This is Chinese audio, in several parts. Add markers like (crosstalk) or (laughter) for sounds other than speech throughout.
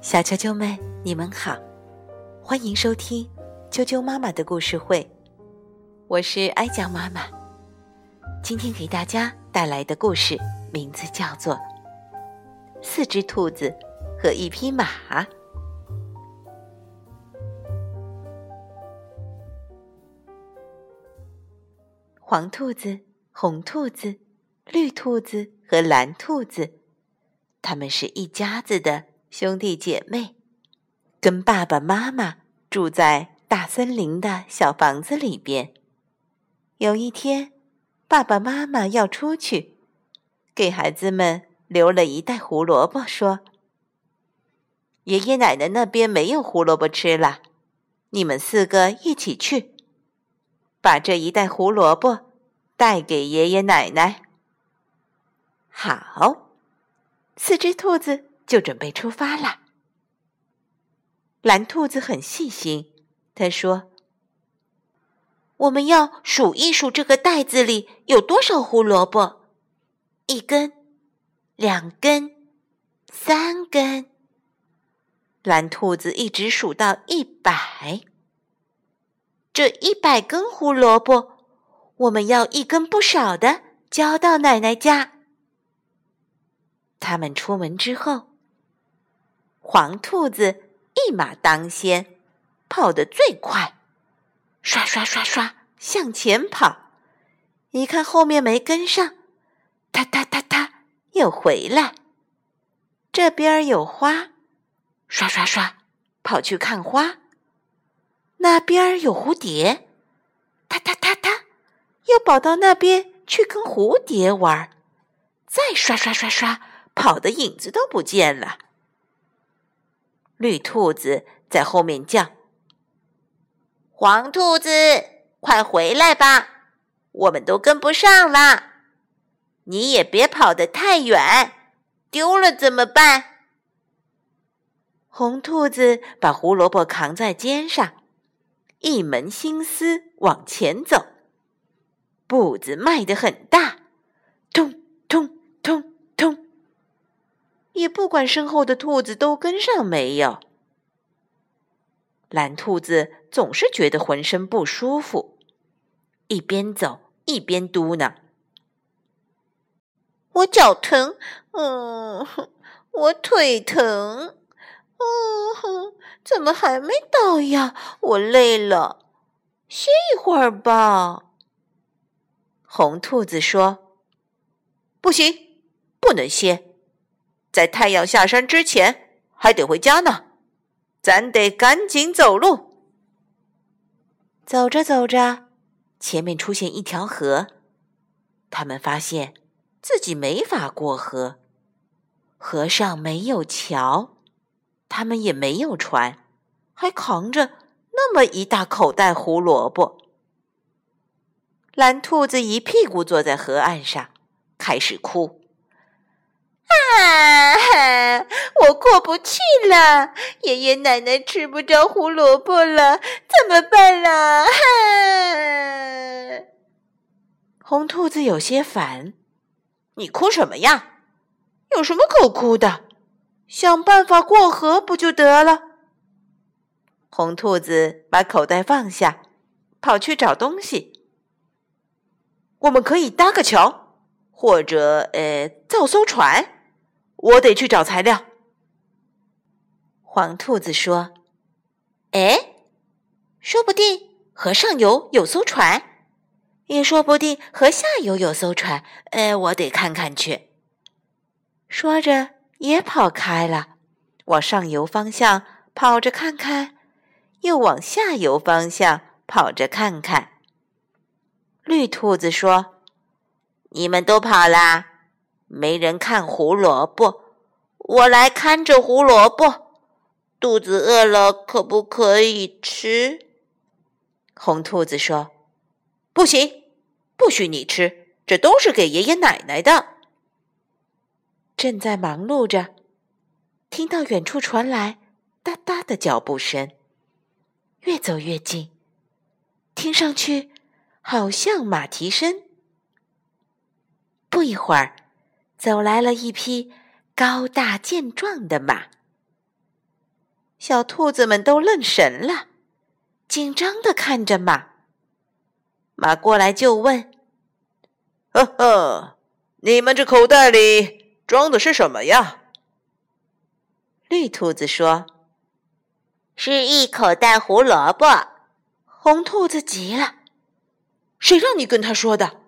小啾啾们，你们好，欢迎收听啾啾妈妈的故事会，我是哀家妈妈。今天给大家带来的故事名字叫做《四只兔子和一匹马》。黄兔子、红兔子、绿兔子和蓝兔子，他们是一家子的。兄弟姐妹跟爸爸妈妈住在大森林的小房子里边。有一天，爸爸妈妈要出去，给孩子们留了一袋胡萝卜，说：“爷爷奶奶那边没有胡萝卜吃了，你们四个一起去，把这一袋胡萝卜带给爷爷奶奶。”好，四只兔子。就准备出发了。蓝兔子很细心，他说：“我们要数一数这个袋子里有多少胡萝卜，一根、两根、三根。”蓝兔子一直数到一百。这一百根胡萝卜，我们要一根不少的交到奶奶家。他们出门之后。黄兔子一马当先，跑得最快，刷刷刷刷向前跑。一看后面没跟上，哒哒哒哒又回来。这边有花，刷刷刷跑去看花。那边有蝴蝶，哒哒哒哒又跑到那边去跟蝴蝶玩。再刷刷刷刷跑的影子都不见了。绿兔子在后面叫：“黄兔子，快回来吧，我们都跟不上了。你也别跑得太远，丢了怎么办？”红兔子把胡萝卜扛在肩上，一门心思往前走，步子迈得很大，咚咚咚。也不管身后的兔子都跟上没有，蓝兔子总是觉得浑身不舒服，一边走一边嘟囔：“我脚疼，嗯，我腿疼，嗯，怎么还没到呀？我累了，歇一会儿吧。”红兔子说：“不行，不能歇。”在太阳下山之前，还得回家呢，咱得赶紧走路。走着走着，前面出现一条河，他们发现自己没法过河，河上没有桥，他们也没有船，还扛着那么一大口袋胡萝卜。蓝兔子一屁股坐在河岸上，开始哭。啊！(laughs) 我过不去了，爷爷奶奶吃不着胡萝卜了，怎么办啦？哈 (laughs) 红兔子有些烦，你哭什么呀？有什么可哭的？想办法过河不就得了？红兔子把口袋放下，跑去找东西。我们可以搭个桥，或者呃，造艘船。我得去找材料。黄兔子说：“哎，说不定河上游有艘船，也说不定河下游有艘船。哎，我得看看去。”说着也跑开了，往上游方向跑着看看，又往下游方向跑着看看。绿兔子说：“你们都跑啦？”没人看胡萝卜，我来看着胡萝卜。肚子饿了，可不可以吃？红兔子说：“不行，不许你吃，这都是给爷爷奶奶的。”正在忙碌着，听到远处传来哒哒的脚步声，越走越近，听上去好像马蹄声。不一会儿。走来了一匹高大健壮的马。小兔子们都愣神了，紧张的看着马。马过来就问：“呵呵，你们这口袋里装的是什么呀？”绿兔子说：“是一口袋胡萝卜。”红兔子急了：“谁让你跟他说的？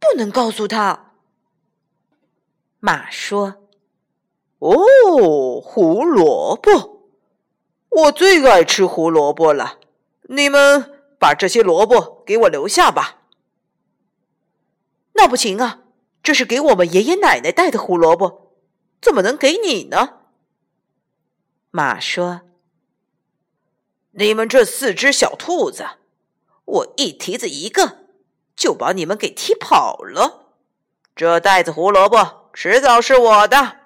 不能告诉他。”马说：“哦，胡萝卜。”我最爱吃胡萝卜了，你们把这些萝卜给我留下吧。那不行啊，这是给我们爷爷奶奶带的胡萝卜，怎么能给你呢？马说：“你们这四只小兔子，我一蹄子一个，就把你们给踢跑了。这袋子胡萝卜迟早是我的。”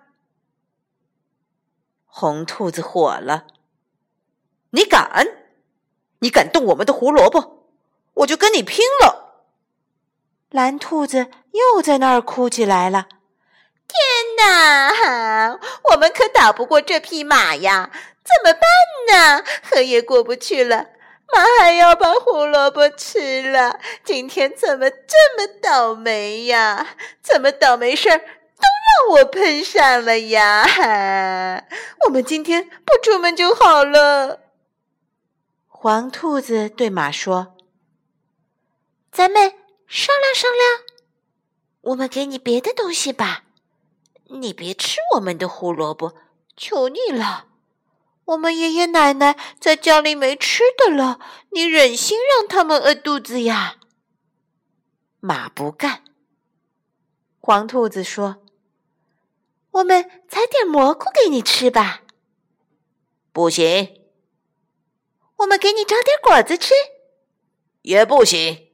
红兔子火了。你敢？你敢动我们的胡萝卜，我就跟你拼了！蓝兔子又在那儿哭起来了。天哪，我们可打不过这匹马呀！怎么办呢？河也过不去了，马还要把胡萝卜吃了。今天怎么这么倒霉呀？怎么倒霉事儿我碰上了呀？(laughs) 我们今天不出门就好了。黄兔子对马说：“咱们商量商量，我们给你别的东西吧。你别吃我们的胡萝卜，求你了。我们爷爷奶奶在家里没吃的了，你忍心让他们饿肚子呀？”马不干。黄兔子说：“我们采点蘑菇给你吃吧。”不行。我们给你找点果子吃，也不行。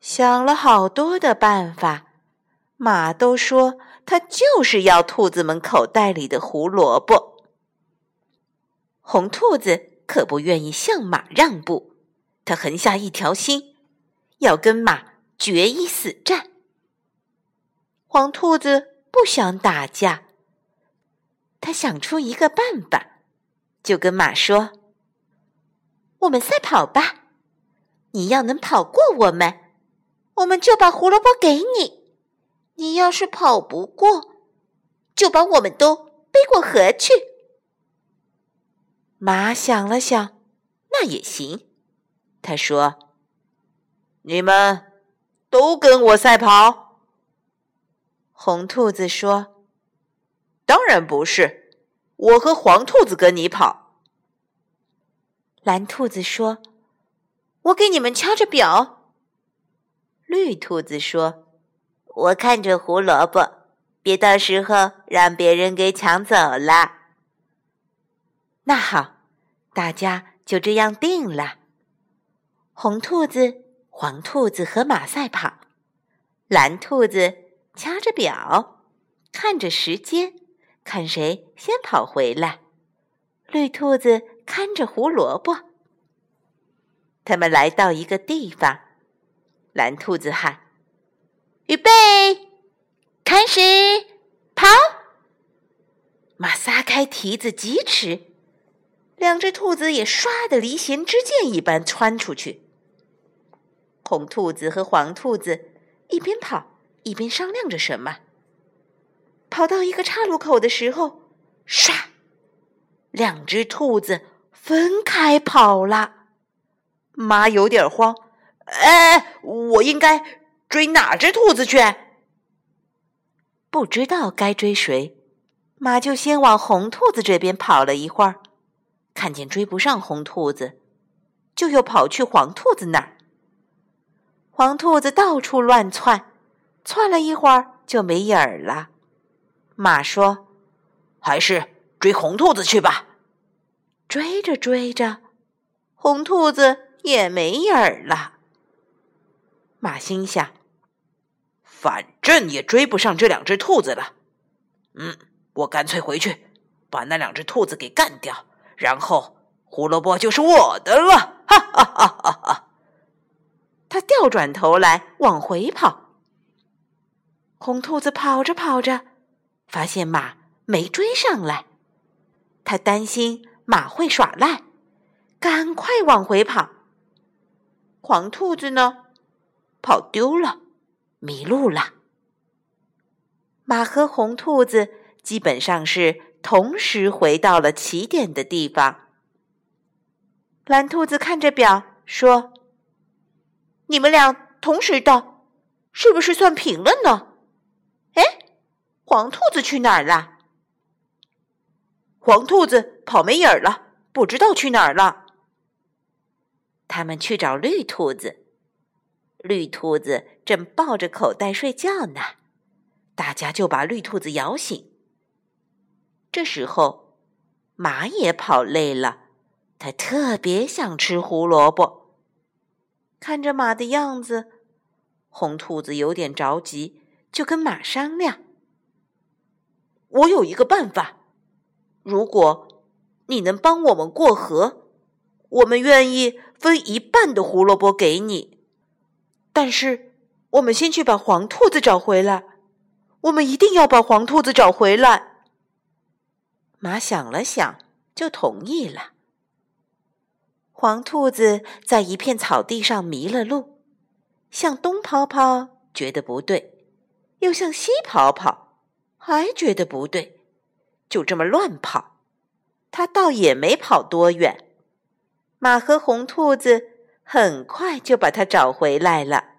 想了好多的办法，马都说他就是要兔子们口袋里的胡萝卜。红兔子可不愿意向马让步，他横下一条心，要跟马决一死战。黄兔子不想打架，他想出一个办法，就跟马说。我们赛跑吧！你要能跑过我们，我们就把胡萝卜给你；你要是跑不过，就把我们都背过河去。马想了想，那也行。他说：“你们都跟我赛跑。”红兔子说：“当然不是，我和黄兔子跟你跑。”蓝兔子说：“我给你们敲着表。”绿兔子说：“我看着胡萝卜，别到时候让别人给抢走了。”那好，大家就这样定了。红兔子、黄兔子和马赛跑，蓝兔子掐着表，看着时间，看谁先跑回来。绿兔子。看着胡萝卜，他们来到一个地方，蓝兔子喊：“预备，开始跑！”马撒开蹄子疾驰，两只兔子也唰的离弦之箭一般窜出去。红兔子和黄兔子一边跑一边商量着什么。跑到一个岔路口的时候，唰，两只兔子。分开跑了，马有点慌。哎，我应该追哪只兔子去？不知道该追谁，马就先往红兔子这边跑了一会儿，看见追不上红兔子，就又跑去黄兔子那儿。黄兔子到处乱窜，窜了一会儿就没影儿了。马说：“还是追红兔子去吧。”追着追着，红兔子也没影儿了。马心想：反正也追不上这两只兔子了。嗯，我干脆回去把那两只兔子给干掉，然后胡萝卜就是我的了。哈哈哈哈哈！他掉转头来往回跑。红兔子跑着跑着，发现马没追上来，他担心马会耍赖，赶快往回跑。黄兔子呢，跑丢了，迷路了。马和红兔子基本上是同时回到了起点的地方。蓝兔子看着表说：“你们俩同时到，是不是算平了呢？”黄兔子去哪儿了？黄兔子跑没影儿了，不知道去哪儿了。他们去找绿兔子，绿兔子正抱着口袋睡觉呢。大家就把绿兔子摇醒。这时候，马也跑累了，它特别想吃胡萝卜。看着马的样子，红兔子有点着急，就跟马商量：“我有一个办法，如果你能帮我们过河，我们愿意分一半的胡萝卜给你。但是，我们先去把黄兔子找回来。”我们一定要把黄兔子找回来。马想了想，就同意了。黄兔子在一片草地上迷了路，向东跑跑，觉得不对；又向西跑跑，还觉得不对。就这么乱跑，它倒也没跑多远。马和红兔子很快就把它找回来了。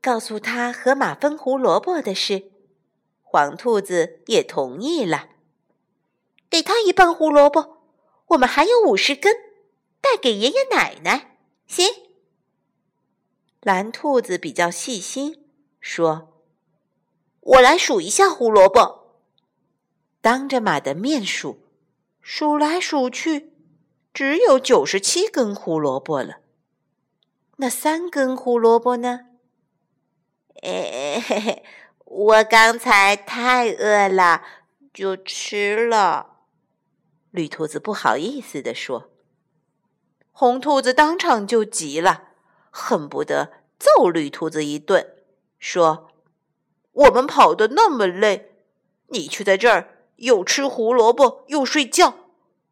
告诉他和马分胡萝卜的事，黄兔子也同意了。给他一半胡萝卜，我们还有五十根，带给爷爷奶奶。行。蓝兔子比较细心，说：“我来数一下胡萝卜。”当着马的面数，数来数去，只有九十七根胡萝卜了。那三根胡萝卜呢？嘿嘿，我刚才太饿了，就吃了。绿兔子不好意思地说。红兔子当场就急了，恨不得揍绿兔子一顿，说：“我们跑得那么累，你却在这儿又吃胡萝卜又睡觉，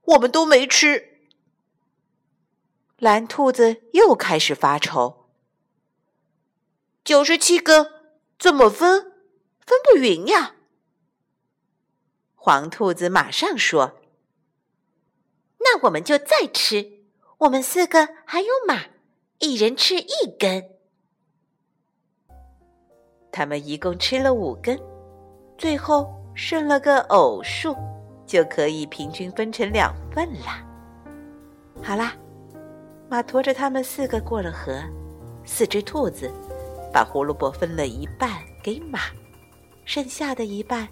我们都没吃。”蓝兔子又开始发愁。九十七根，怎么分？分不匀呀！黄兔子马上说：“那我们就再吃，我们四个还有马，一人吃一根。”他们一共吃了五根，最后剩了个偶数，就可以平均分成两份了。好啦，马驮着他们四个过了河，四只兔子。把胡萝卜分了一半给马，剩下的一半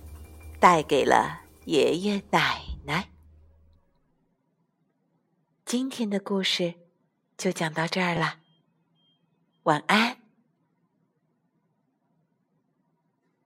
带给了爷爷奶奶。今天的故事就讲到这儿了，晚安。